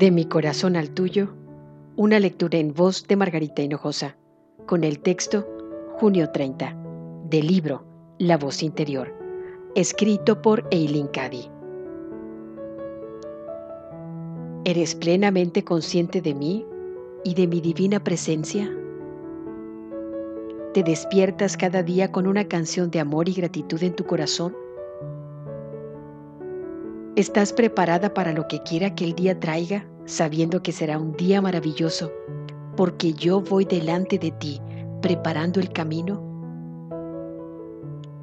De mi corazón al tuyo, una lectura en voz de Margarita Hinojosa, con el texto Junio 30, del libro La voz interior, escrito por Eileen Cady. ¿Eres plenamente consciente de mí y de mi divina presencia? ¿Te despiertas cada día con una canción de amor y gratitud en tu corazón? ¿Estás preparada para lo que quiera que el día traiga, sabiendo que será un día maravilloso, porque yo voy delante de ti, preparando el camino?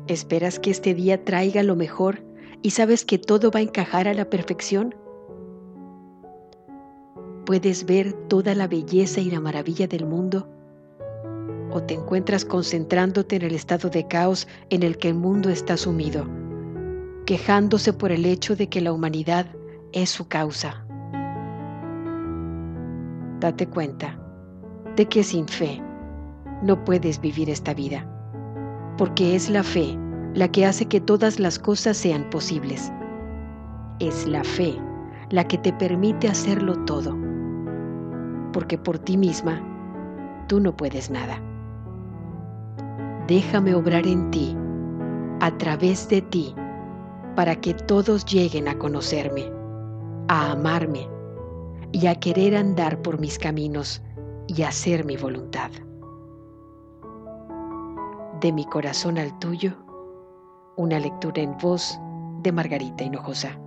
¿Esperas que este día traiga lo mejor y sabes que todo va a encajar a la perfección? ¿Puedes ver toda la belleza y la maravilla del mundo? ¿O te encuentras concentrándote en el estado de caos en el que el mundo está sumido? Quejándose por el hecho de que la humanidad es su causa. Date cuenta de que sin fe no puedes vivir esta vida, porque es la fe la que hace que todas las cosas sean posibles. Es la fe la que te permite hacerlo todo, porque por ti misma tú no puedes nada. Déjame obrar en ti, a través de ti, para que todos lleguen a conocerme, a amarme y a querer andar por mis caminos y hacer mi voluntad. De mi corazón al tuyo, una lectura en voz de Margarita Hinojosa.